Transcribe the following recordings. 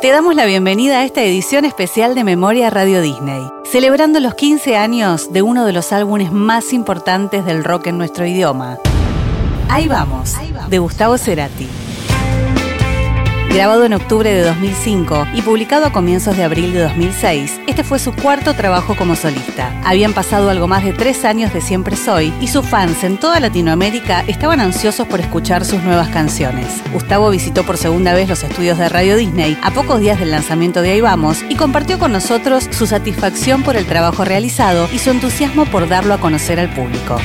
Te damos la bienvenida a esta edición especial de Memoria Radio Disney, celebrando los 15 años de uno de los álbumes más importantes del rock en nuestro idioma. Ahí vamos, de Gustavo Cerati. Grabado en octubre de 2005 y publicado a comienzos de abril de 2006, este fue su cuarto trabajo como solista. Habían pasado algo más de tres años de Siempre Soy y sus fans en toda Latinoamérica estaban ansiosos por escuchar sus nuevas canciones. Gustavo visitó por segunda vez los estudios de Radio Disney a pocos días del lanzamiento de Ahí Vamos y compartió con nosotros su satisfacción por el trabajo realizado y su entusiasmo por darlo a conocer al público.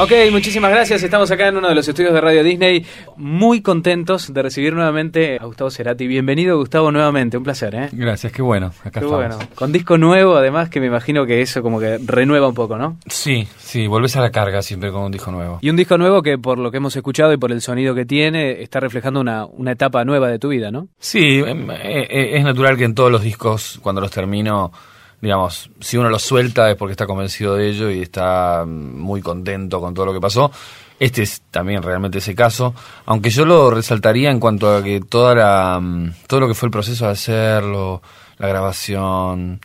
Ok, muchísimas gracias. Estamos acá en uno de los estudios de Radio Disney, muy contentos de recibir nuevamente a Gustavo Cerati. Bienvenido, Gustavo, nuevamente. Un placer, ¿eh? Gracias, qué bueno. Acá Qué estamos. bueno. Con disco nuevo, además, que me imagino que eso como que renueva un poco, ¿no? Sí, sí, volvés a la carga siempre con un disco nuevo. Y un disco nuevo que, por lo que hemos escuchado y por el sonido que tiene, está reflejando una, una etapa nueva de tu vida, ¿no? Sí, em, eh, eh, es natural que en todos los discos, cuando los termino, digamos, si uno los suelta es porque está convencido de ello y está mm, muy contento con todo lo que pasó. Este es también realmente ese caso, aunque yo lo resaltaría en cuanto a que toda la, mm, todo lo que fue el proceso de hacerlo, la grabación,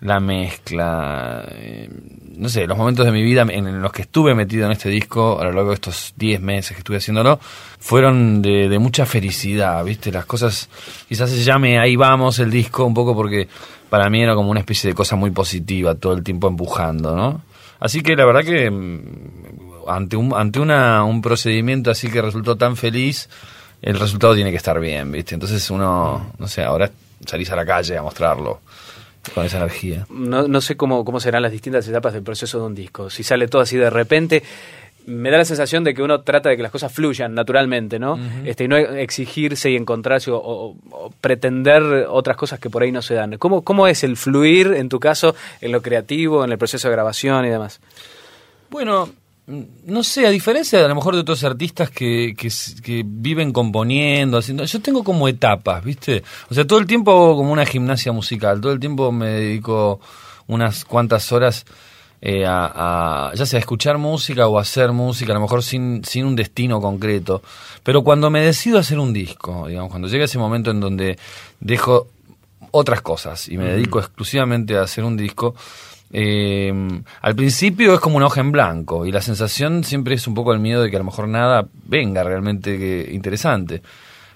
la mezcla, eh, no sé, los momentos de mi vida en, los que estuve metido en este disco a lo largo de estos 10 meses que estuve haciéndolo, fueron de, de mucha felicidad, ¿viste? Las cosas, quizás se llame Ahí vamos el disco un poco porque para mí era como una especie de cosa muy positiva, todo el tiempo empujando, ¿no? Así que la verdad que mm, ante un, ante una, un procedimiento así que resultó tan feliz, el resultado tiene que estar bien, ¿viste? Entonces uno, no sé, ahora salís a la calle a mostrarlo con esa energía. No, no sé cómo, cómo serán las distintas etapas del proceso de un disco. Si sale todo así de repente, me da la sensación de que uno trata de que las cosas fluyan naturalmente, ¿no? este, y no exigirse y encontrarse o, o- o pretender otras cosas que por ahí no se dan. ¿Cómo, ¿Cómo es el fluir, en tu caso, en lo creativo, en el proceso de grabación y demás? Bueno, no sé, a diferencia de a lo mejor de otros artistas que, que, que viven componiendo, haciendo, yo tengo como etapas, ¿viste? O sea, todo el tiempo hago como una gimnasia musical, todo el tiempo me dedico unas cuantas horas eh, a, a, ya sea a escuchar música o a hacer música, a lo mejor sin, sin un destino concreto. Pero cuando me decido hacer un disco, digamos, cuando llega ese momento en donde dejo otras cosas y me dedico exclusivamente a hacer un disco, eh, al principio es como una hoja en blanco y la sensación siempre es un poco el miedo de que a lo mejor nada venga realmente interesante.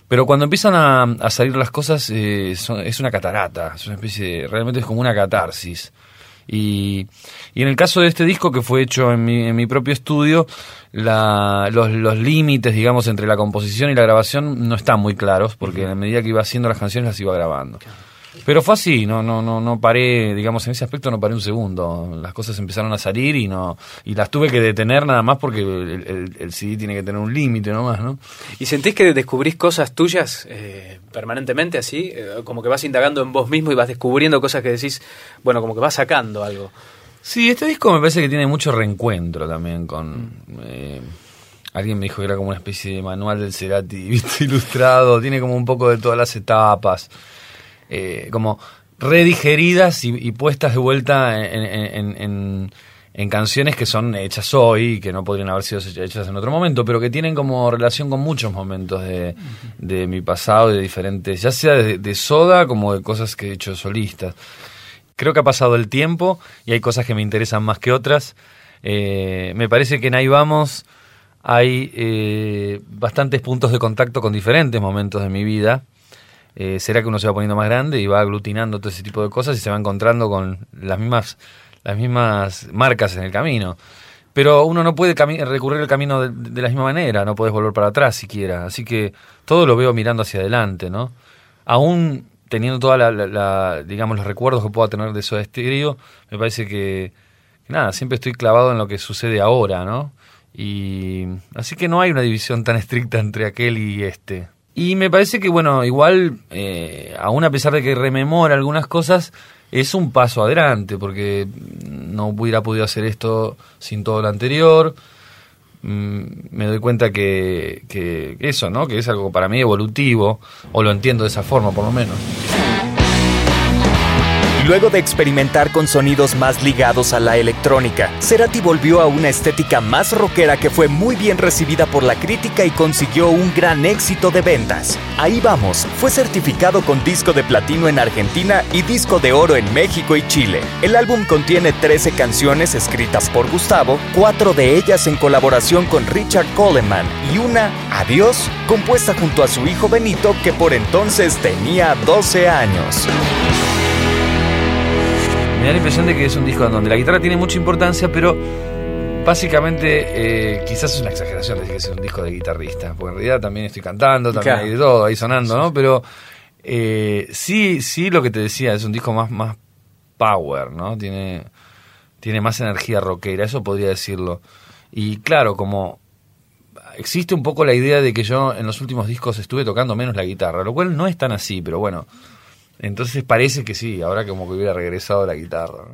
Pero cuando empiezan a, a salir las cosas eh, son- es una catarata, es una especie de- realmente es como una catarsis. Y, y en el caso de este disco que fue hecho en mi, en mi propio estudio, la- los, los límites, digamos, entre la composición y la grabación no están muy claros, porque a medida que iba haciendo las canciones las iba grabando. Pero fue así, no, no, no, no paré, digamos, en ese aspecto no paré un segundo. Las cosas empezaron a salir y no, y las tuve que detener nada más porque el, el- el CD tiene que tener un límite nomás, ¿no? ¿Y sentís que descubrís cosas tuyas eh, permanentemente así? Eh, como que vas indagando en vos mismo y vas descubriendo cosas que decís, bueno, como que vas sacando algo. Sí, este disco me parece que tiene mucho reencuentro también con... eh, alguien me dijo que era como una especie de manual del Cerati, ¿viste? ilustrado, tiene como un poco de todas las etapas, eh, como redigeridas y, y puestas de vuelta en, en- en- en- en canciones que son hechas hoy, que no podrían haber sido hechas en otro momento, pero que tienen como relación con muchos momentos de, de mi pasado, de diferentes, ya sea de, de soda como de cosas que he hecho solistas. Creo que ha pasado el tiempo y hay cosas que me interesan más que otras. Eh, me parece que en Ahí Vamos hay eh, bastantes puntos de contacto con diferentes momentos de mi vida. Eh, será que uno se va poniendo más grande y va aglutinando todo ese tipo de cosas y se va encontrando con las mismas, las mismas marcas en el camino. Pero uno no puede recurrir al camino de, de la misma manera, no puedes volver para atrás siquiera. Así que todo lo veo mirando hacia adelante, ¿no? Aún teniendo toda la, la- la- digamos, los recuerdos que pueda tener de Soda Stereo, me parece que, que nada, siempre estoy clavado en lo que sucede ahora, ¿no? Y así que no hay una división tan estricta entre aquel y este. Y me parece que, bueno, igual, eh, aún a pesar de que rememora algunas cosas, es un paso adelante, porque no hubiera podido hacer esto sin todo lo anterior. Mm, me doy cuenta que, que eso, ¿no? Que es algo para mí evolutivo, o lo entiendo de esa forma, por lo menos. Luego de experimentar con sonidos más ligados a la electrónica, Cerati volvió a una estética más rockera que fue muy bien recibida por la crítica y consiguió un gran éxito de ventas. Ahí vamos, fue certificado con disco de platino en Argentina y disco de oro en México y Chile. El álbum contiene 13 canciones escritas por Gustavo, cuatro de ellas en colaboración con Richard Coleman y una, Adiós, compuesta junto a su hijo Benito que por entonces tenía 12 años. Me da la impresión de que es un disco donde la guitarra tiene mucha importancia, pero básicamente eh, quizás es una exageración decir que es un disco de guitarrista, porque en realidad también estoy cantando, también hay de todo ahí sonando, ¿no? Pero eh, sí, sí lo que te decía, es un disco más, más power, ¿no? Tiene, tiene más energía rockera, eso podría decirlo. Y claro, como existe un poco la idea de que yo en los últimos discos estuve tocando menos la guitarra, lo cual no es tan así, pero bueno, entonces parece que sí, ahora como que hubiera regresado la guitarra.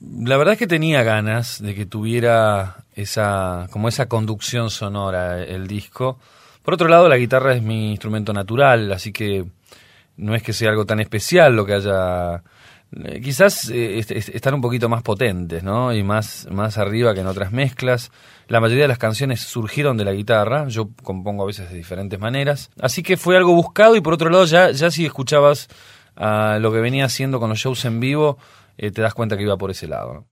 La verdad es que tenía ganas de que tuviera esa, como esa conducción sonora el disco. Por otro lado, la guitarra es mi instrumento natural, así que no es que sea algo tan especial lo que haya eh, quizás eh, están un poquito más potentes, ¿no? Y más, más arriba que en otras mezclas. La mayoría de las canciones surgieron de la guitarra, yo compongo a veces de diferentes maneras. Así que fue algo buscado y por otro lado ya, ya si escuchabas a lo que venía haciendo con los shows en vivo, eh, te das cuenta que iba por ese lado.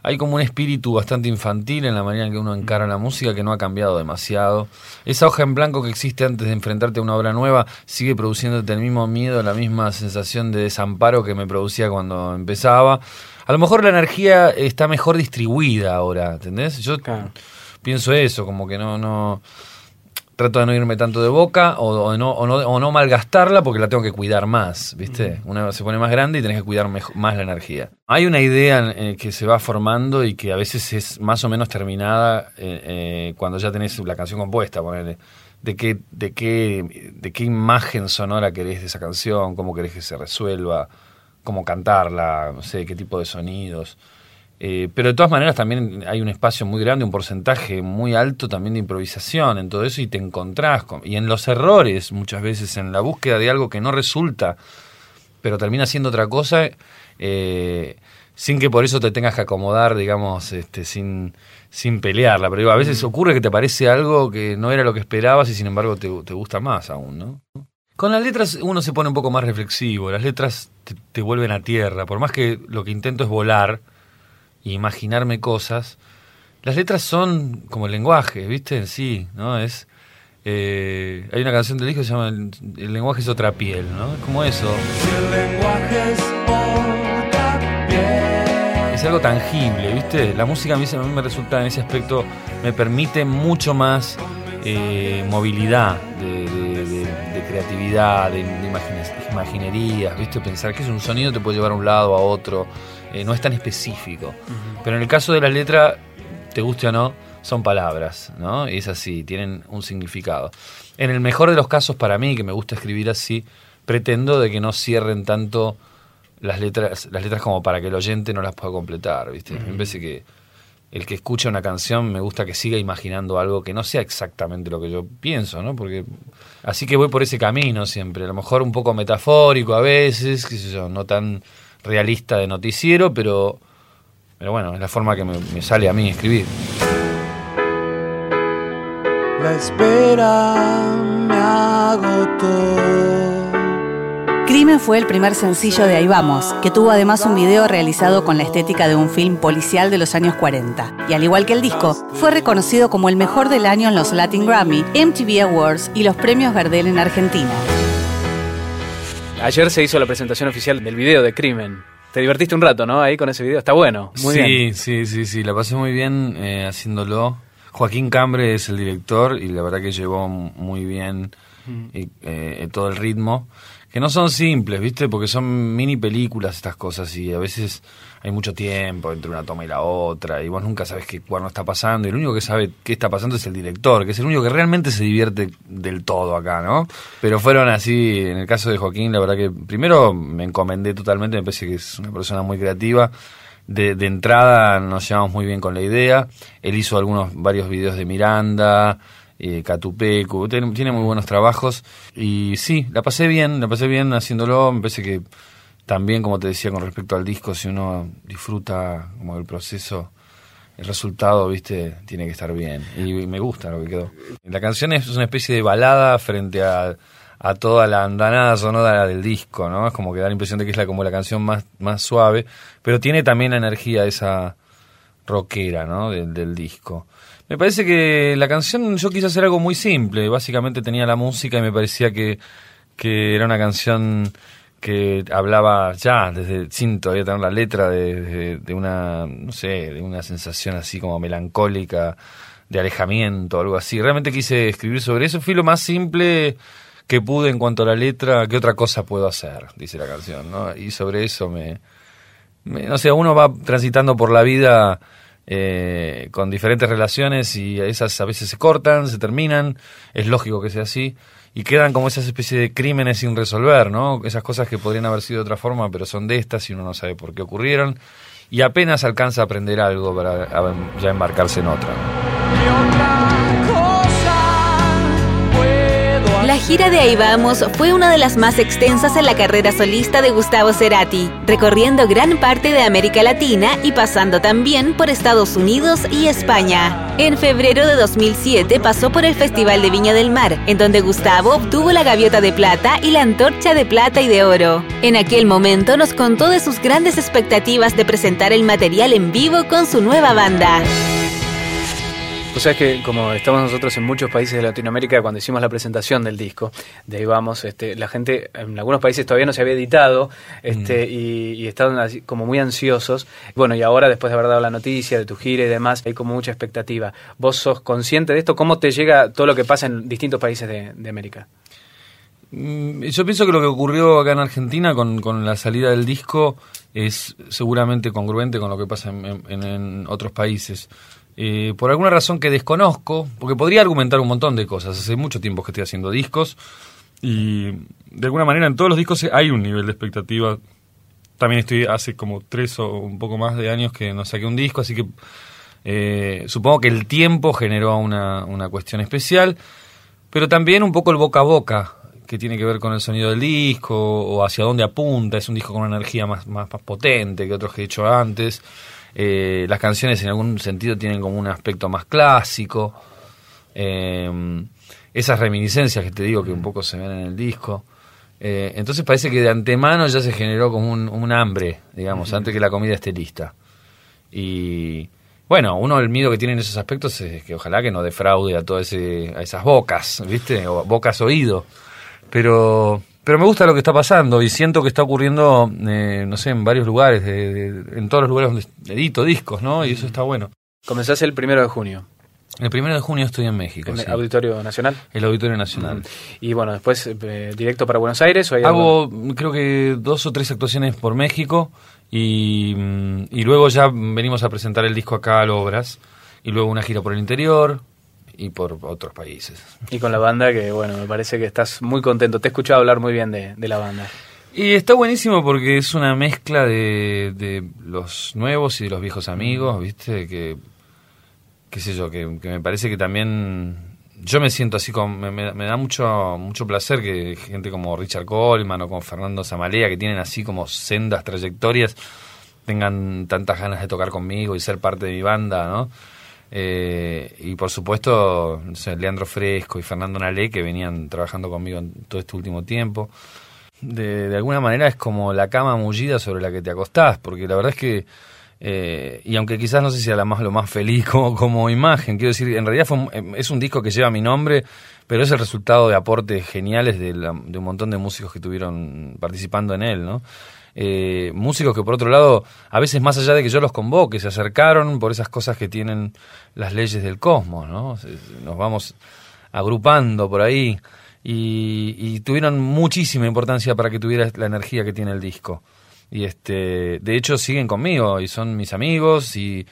Hay como un espíritu bastante infantil en la manera en que uno encara la música que no ha cambiado demasiado. Esa hoja en blanco que existe antes de enfrentarte a una obra nueva sigue produciéndote el mismo miedo, la misma sensación de desamparo que me producía cuando empezaba. A lo mejor la energía está mejor distribuida ahora, ¿entendés? Yo pienso eso, como que no, no, trato de no irme tanto de boca o, no, o, no, o, no, malgastarla porque la tengo que cuidar más, ¿viste? Una se pone más grande y tenés que cuidar más la energía. Hay una idea eh, que se va formando y que a veces es más o menos terminada eh, eh, cuando ya tenés la canción compuesta, ponele. De qué, de, qué, de qué imagen sonora querés de esa canción, cómo querés que se resuelva, cómo cantarla, no sé, qué tipo de sonidos. Eh, pero de todas maneras también hay un espacio muy grande, un porcentaje muy alto también de improvisación en todo eso y te encontrás con, y en los errores muchas veces, en la búsqueda de algo que no resulta, pero termina siendo otra cosa, eh, sin que por eso te tengas que acomodar, digamos, este, sin, sin pelearla. Pero a veces mm. ocurre que te parece algo que no era lo que esperabas y sin embargo te, gusta más aún, ¿no? Con las letras uno se pone un poco más reflexivo, las letras te, te vuelven a tierra, por más que lo que intento es volar, imaginarme cosas. Las letras son como el lenguaje, ¿viste? En sí, ¿no? Es. Eh, hay una canción del disco que se llama El, lenguaje es otra piel, ¿no? Es como eso. El lenguaje es otra piel. Es algo tangible, ¿viste? La música a mí, a mí me resulta en ese aspecto, me permite mucho más eh, movilidad de, creatividad, de, de imaginerías, ¿viste? Pensar que es un sonido te puede llevar a un lado, a otro. Eh, no es tan específico. Pero en el caso de la letra, te guste o no, son palabras, ¿no? Y es así, tienen un significado. En el mejor de los casos para mí, que me gusta escribir así, pretendo de que no cierren tanto las letras, las letras como para que el oyente no las pueda completar, ¿viste? Me parece que el que escucha una canción me gusta que siga imaginando algo que no sea exactamente lo que yo pienso, ¿no? Porque así que voy por ese camino siempre, a lo mejor un poco metafórico a veces, qué sé yo, no tan realista de noticiero, pero, pero bueno, es la forma que me, sale a mí escribir. La espera me agotó. Crimen fue el primer sencillo de Ahí Vamos, que tuvo además un video realizado con la estética de un film policial de los años 40. Y al igual que el disco, fue reconocido como el mejor del año en los Latin Grammy, MTV Awards y los premios Gardel en Argentina. Ayer se hizo la presentación oficial del video de Crimen. Te divertiste un rato, ¿no? Ahí con ese video. Está bueno. Muy sí, bien. sí, sí, sí. La pasé muy bien eh, haciéndolo. Joaquín Cambre es el director y la verdad que llevó muy bien mm. eh, todo el ritmo que no son simples, ¿viste? Porque son mini películas estas cosas y a veces hay mucho tiempo entre una toma y la otra y vos nunca sabes qué cuándo está pasando y el único que sabe qué está pasando es el director, que es el único que realmente se divierte del todo acá, ¿no? Pero fueron así, en el caso de Joaquín, la verdad que primero me encomendé totalmente, me parece que es una persona muy creativa. De, de entrada nos llevamos muy bien con la idea. Él hizo algunos, varios videos de Miranda, eh, Catupecu, tiene, muy buenos trabajos y sí, la pasé bien, la pasé bien haciéndolo, me parece que también, como te decía con respecto al disco, si uno disfruta como el proceso, el resultado, viste, tiene que estar bien. Y, me gusta lo que quedó. La canción es una especie de balada frente a, toda la andanada sonora del disco, ¿no? Es como que da la impresión de que es la, como la canción más, más suave, pero tiene también la energía esa rockera, ¿no? Del disco. Me parece que la canción yo quise hacer algo muy simple. Básicamente tenía la música y me parecía que, que era una canción que hablaba ya, desde, sin todavía tener la letra, de, de, una, no sé, de una sensación así como melancólica, de alejamiento, algo así. Realmente quise escribir sobre eso. Fui lo más simple que pude en cuanto a la letra, ¿qué otra cosa puedo hacer? Dice la canción, ¿no? Y sobre eso me, me no sé, uno va transitando por la vida eh, con diferentes relaciones y esas a veces se cortan, se terminan, es lógico que sea así y quedan como esas especies de crímenes sin resolver, ¿no? Esas cosas que podrían haber sido de otra forma, pero son de estas y uno no sabe por qué ocurrieron. Y apenas alcanza a aprender algo para ya embarcarse en otra. Gira de Ahí Vamos fue una de las más extensas en la carrera solista de Gustavo Cerati, recorriendo gran parte de América Latina y pasando también por Estados Unidos y España. En febrero de 2007 pasó por el Festival de Viña del Mar, en donde Gustavo obtuvo la gaviota de plata y la antorcha de plata y de oro. En aquel momento nos contó de sus grandes expectativas de presentar el material en vivo con su nueva banda. O sea, que como estamos nosotros en muchos países de Latinoamérica, cuando hicimos la presentación del disco, de ahí vamos, este, la gente en algunos países todavía no se había editado este, mm. y, estaban así, como muy ansiosos. Bueno, y ahora después de haber dado la noticia de tu gira y demás, hay como mucha expectativa. ¿Vos sos consciente de esto? ¿Cómo te llega todo lo que pasa en distintos países de, América? Mm, yo pienso que lo que ocurrió acá en Argentina con, con, la salida del disco es seguramente congruente con lo que pasa en, en otros países. Eh, por alguna razón que desconozco, porque podría argumentar un montón de cosas. Hace mucho tiempo que estoy haciendo discos y de alguna manera en todos los discos hay un nivel de expectativa. También estoy hace como tres o un poco más de años que no saqué un disco, así que eh, supongo que el tiempo generó una, una cuestión especial, pero también un poco el boca a boca que tiene que ver con el sonido del disco o hacia dónde apunta. Es un disco con una energía más, más, más potente que otros que he hecho antes. Eh, las canciones en algún sentido tienen como un aspecto más clásico. Eh, esas reminiscencias que te digo que un poco se ven en el disco. Eh, entonces parece que de antemano ya se generó como un, hambre, digamos, antes que la comida esté lista. Y bueno, uno el miedo que tiene en esos aspectos es que ojalá que no defraude a todas a esas bocas, ¿viste? O bocas oído. Pero pero me gusta lo que está pasando y siento que está ocurriendo, eh, no sé, en varios lugares, en todos los lugares donde edito discos, ¿no? Y eso está bueno. Comenzás el primero de junio. El primero de junio estoy en México. ¿En el Auditorio Nacional? El Auditorio Nacional. Y bueno, después eh, directo para Buenos Aires. ¿o Hago, creo que dos o tres actuaciones por México y, mm, y luego ya venimos a presentar el disco acá a Obras y luego una gira por el interior, y por otros países. Y con la banda que, bueno, me parece que estás muy contento. Te he escuchado hablar muy bien de, la banda. Y está buenísimo porque es una mezcla de, de, los nuevos y de los viejos amigos, ¿viste? Que, qué sé yo, que, me parece que también yo me siento así como me, da mucho mucho placer que gente como Richard Coleman o como Fernando Zamalea que tienen así como sendas trayectorias tengan tantas ganas de tocar conmigo y ser parte de mi banda, ¿no? Eh, y por supuesto, Leandro Fresco y Fernando Nalé, que venían trabajando conmigo en todo este último tiempo. De, alguna manera es como la cama mullida sobre la que te acostás, porque la verdad es que, eh, y aunque quizás no sé si sea la más, lo más feliz como, imagen, quiero decir, en realidad fue, es un disco que lleva mi nombre, pero es el resultado de aportes geniales de, de un montón de músicos que estuvieron participando en él, ¿no? Eh, músicos que por otro lado, a veces más allá de que yo los convoque, se acercaron por esas cosas que tienen las leyes del cosmos, ¿no? Nos vamos agrupando por ahí y, tuvieron muchísima importancia para que tuviera la energía que tiene el disco. Y este, de hecho siguen conmigo y son mis amigos y,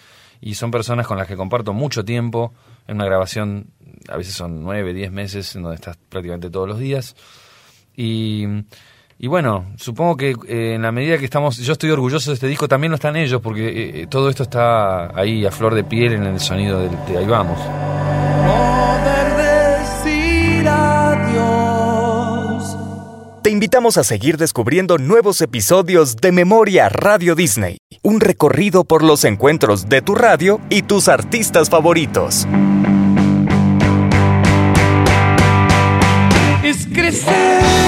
son personas con las que comparto mucho tiempo en una grabación, a veces son nueve, diez meses, en donde estás prácticamente todos los días. Y bueno, supongo que eh, en la medida que estamos, yo estoy orgulloso de este disco, también lo están ellos, porque eh, eh, todo esto está ahí a flor de piel en el sonido del, de Ahí vamos. Poder decir adiós. Te invitamos a seguir descubriendo nuevos episodios de Memoria Radio Disney, un recorrido por los encuentros de tu radio y tus artistas favoritos. Es crecer